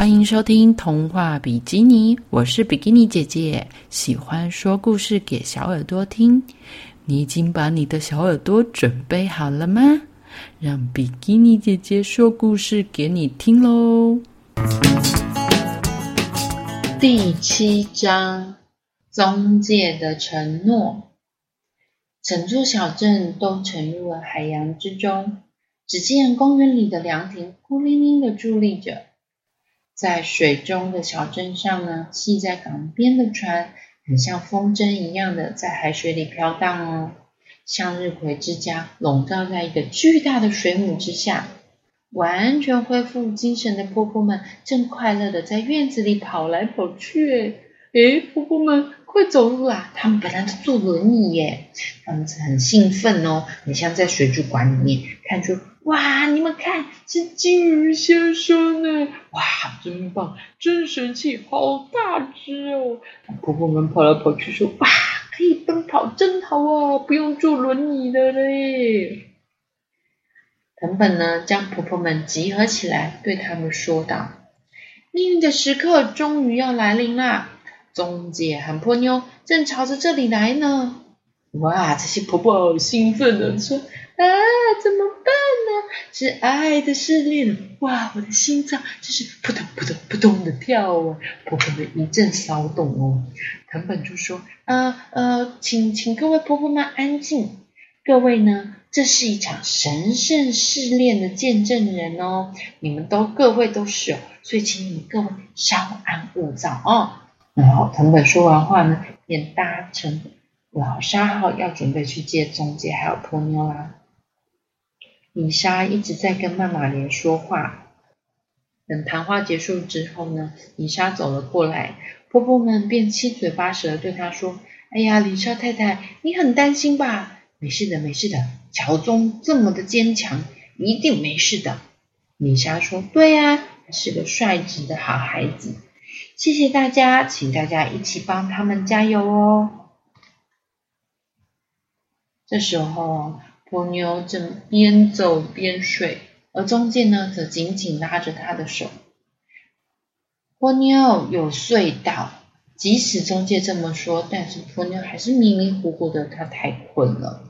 欢迎收听童话比基尼，我是比基尼姐姐，喜欢说故事给小耳朵听。你已经把你的小耳朵准备好了吗？让比基尼姐姐说故事给你听喽。第七章：中介的承诺。整座小镇都沉入了海洋之中，只见公园里的凉亭孤零零的伫立着。在水中的小镇上呢，系在港边的船，很像风筝一样的在海水里飘荡哦。向日葵之家笼罩在一个巨大的水母之下，完全恢复精神的婆婆们正快乐的在院子里跑来跑去。诶，婆婆们快走路啦！他们本来都坐轮椅耶，他们很兴奋哦，很像在水族馆里面看出。哇！你们看，是金鱼先生呢！哇，真棒，真神气，好大只哦！婆婆们跑来跑去说：“哇，可以奔跑，真好啊，不用坐轮椅的嘞。”藤本呢，将婆婆们集合起来，对他们说道：“命运的时刻终于要来临啦！中介和波妞正朝着这里来呢！”哇，这些婆婆好兴奋的说：“啊，怎么办呢？”是爱的试炼，哇！我的心脏就是扑通扑通扑通的跳啊！婆婆们一阵骚动哦。藤本就说：“呃呃，请请各位婆婆们安静，各位呢，这是一场神圣试炼的见证人哦，你们都各位都是哦，所以请你们各位稍安勿躁哦。”然后藤本说完话呢，便搭乘老沙号要准备去接中介还有婆妞啦。米莎一直在跟曼玛莲说话。等谈话结束之后呢，米莎走了过来，婆婆们便七嘴八舌对她说：“哎呀，李莎太太，你很担心吧？没事的，没事的，乔宗这么的坚强，一定没事的。”米莎说：“对呀，他是个率直的好孩子。谢谢大家，请大家一起帮他们加油哦。”这时候。波妞正边走边睡，而中介呢则紧紧拉着他的手。波妞有睡到，即使中介这么说，但是波妞还是迷迷糊糊的，她太困了。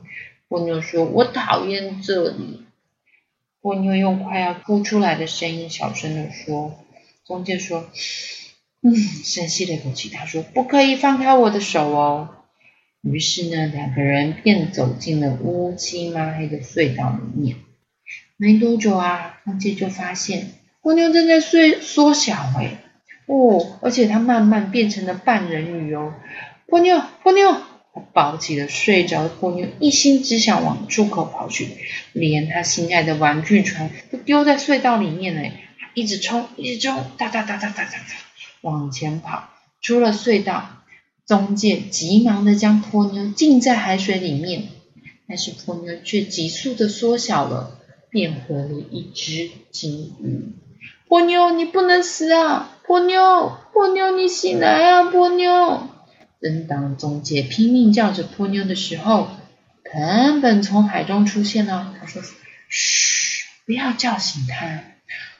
波妞说：“我讨厌这里。”波妞用快要哭出来的声音小声的说。中介说：“嗯，深吸了一口气，他说：不可以放开我的手哦。”于是呢，两个人便走进了乌漆抹黑的隧道里面。没多久啊，中介就发现波妞正在睡缩小哎，哦，而且它慢慢变成了半人鱼哦。波妞，波妞，他抱起了睡着的波妞，一心只想往出口跑去，连他心爱的玩具船都丢在隧道里面哎，一直冲，一直冲，哒哒哒哒哒哒哒，往前跑，出了隧道。中介急忙的将波妞浸在海水里面，但是波妞却急速的缩小了，变回了一只金鱼。波妞，你不能死啊！波妞，波妞，你醒来啊！波妞。正当中介拼命叫着波妞的时候，藤本从海中出现了。他说：“嘘，不要叫醒他。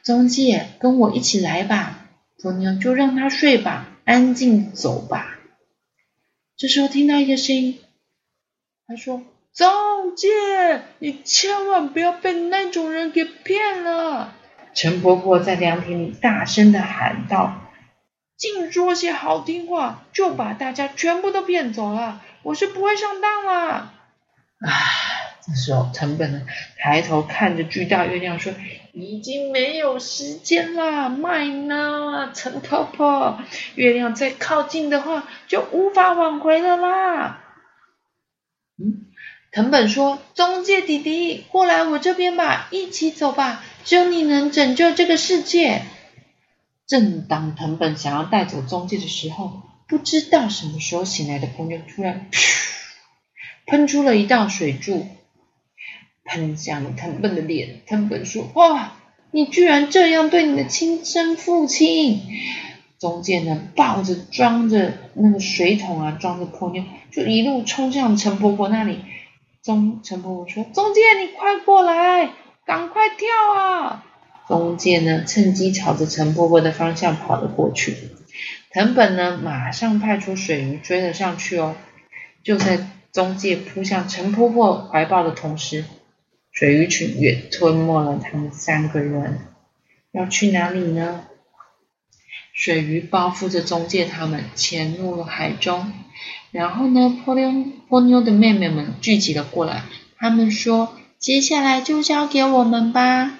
中介，跟我一起来吧。波妞就让他睡吧，安静走吧。”这时候听到一个声音，他说：“宗介，你千万不要被那种人给骗了。”陈婆婆在凉亭里大声的喊道：“净说些好听话，就把大家全部都骗走了，我是不会上当了。”唉。这时候，藤本呢抬头看着巨大月亮说：“已经没有时间了，麦呢，陈婆婆，月亮再靠近的话，就无法挽回了啦。”嗯，藤本说：“中介弟弟，过来我这边吧，一起走吧，只有你能拯救这个世界。”正当藤本想要带走中介的时候，不知道什么时候醒来的朋友突然喷出了一道水柱。喷向了藤本的脸，藤本说：“哇，你居然这样对你的亲生父亲！”中介呢，抱着装着那个水桶啊，装着破尿，就一路冲向陈婆婆那里。中陈婆婆说：“中介，你快过来，赶快跳啊！”中介呢趁机朝着陈婆婆的方向跑了过去。藤本呢马上派出水鱼追了上去哦。就在中介扑向陈婆婆怀抱的同时，水鱼群也吞没了他们三个人。要去哪里呢？水鱼包覆着中介，他们潜入了海中。然后呢，波妞波妞的妹妹们聚集了过来。他们说：“接下来就交给我们吧。”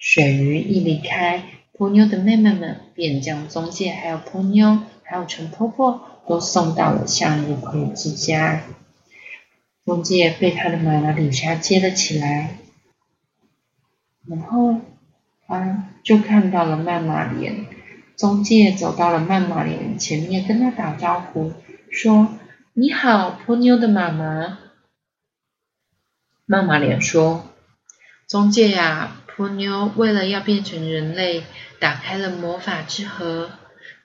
水鱼一离开，波妞的妹妹们便将中介、还有波妞、还有陈婆婆都送到了向日葵之家。中介被他的妈妈李莎接了起来，然后啊，就看到了曼玛莲。中介走到了曼玛莲前面，跟他打招呼，说。你好，波妞的妈妈。妈妈脸说：“中介呀，波妞为了要变成人类，打开了魔法之盒。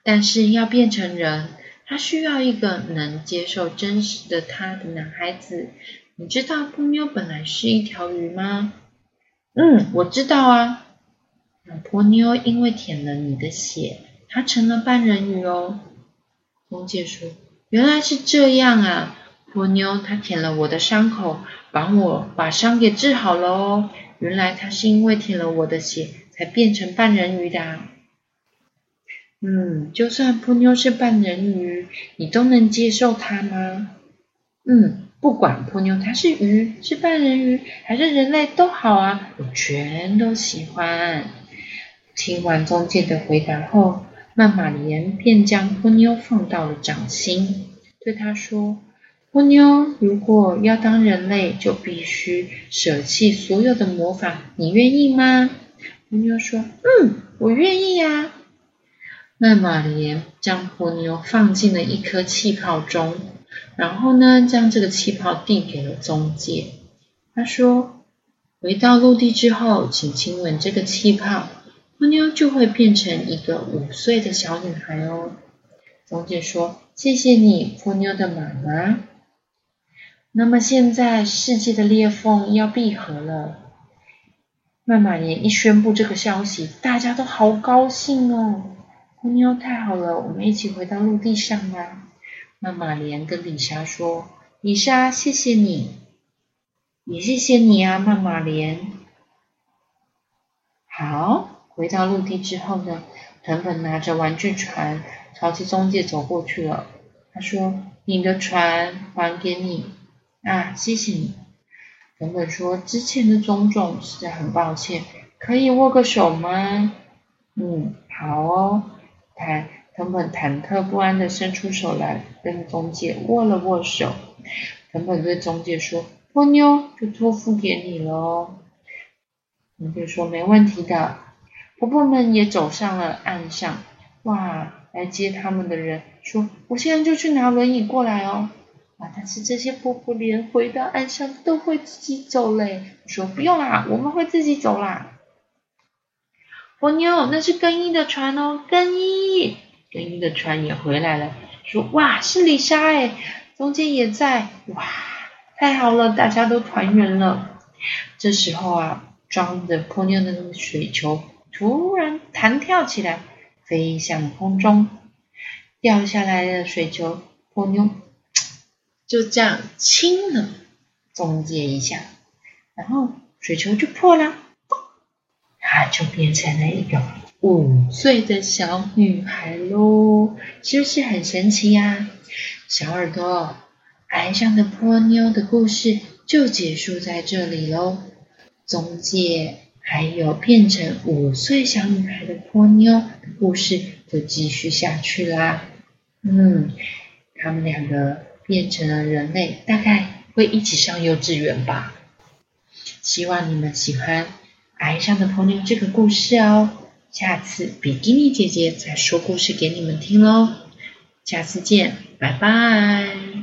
但是要变成人，他需要一个能接受真实的他的男孩子。你知道波妞本来是一条鱼吗？”“嗯，我知道啊。”“那波妞因为舔了你的血，她成了半人鱼哦。”中介说。原来是这样啊！波妞她舔了我的伤口，帮我把伤给治好了哦。原来她是因为舔了我的血，才变成半人鱼的。嗯，就算波妞是半人鱼，你都能接受她吗？嗯，不管波妞她是鱼，是半人鱼，还是人类都好啊，我全都喜欢。听完中介的回答后。曼玛莲便将波妞放到了掌心，对他说：“波妞，如果要当人类，就必须舍弃所有的魔法，你愿意吗？”波妞说：“嗯，我愿意呀。”曼玛莲将波妞放进了一颗气泡中，然后呢，将这个气泡递给了中介。他说：“回到陆地之后，请亲吻这个气泡。”波妞就会变成一个五岁的小女孩哦。中介说：“谢谢你，波妞的妈妈。”那么现在世界的裂缝要闭合了。曼玛莲一宣布这个消息，大家都好高兴哦。波妞太好了，我们一起回到陆地上吧。曼玛莲跟李莎说：“李莎，谢谢你，也谢谢你啊，曼玛莲。”好。回到陆地之后呢，藤本拿着玩具船朝着中介走过去了。他说：“你的船还给你啊，谢谢你。”藤本说：“之前的种种实在很抱歉，可以握个手吗？”“嗯，好哦。”他藤本忐忑不安的伸出手来，跟中介握了握手。藤本对中介说：“波妞就托付给你了哦。”中介说：“没问题的。”婆婆们也走上了岸上，哇！来接他们的人说：“我现在就去拿轮椅过来哦。”啊！但是这些婆婆连回到岸上都会自己走嘞。说：“不用啦，我们会自己走啦。”波妞，那是更衣的船哦，更衣，更衣的船也回来了。说：“哇，是李莎哎，中间也在，哇，太好了，大家都团圆了。”这时候啊，装着波妞的那个水球。突然弹跳起来，飞向空中，掉下来的水球，波妞 就这样亲了中介一下，然后水球就破了，它就变成了一个五岁的小女孩喽，是不是很神奇呀？小耳朵，爱上的波妞的故事就结束在这里喽，中介。还有变成五岁小女孩的波妞的故事就继续下去啦。嗯，他们两个变成了人类，大概会一起上幼稚园吧。希望你们喜欢《爱上的朋友》这个故事哦。下次比基尼姐姐再说故事给你们听喽。下次见，拜拜。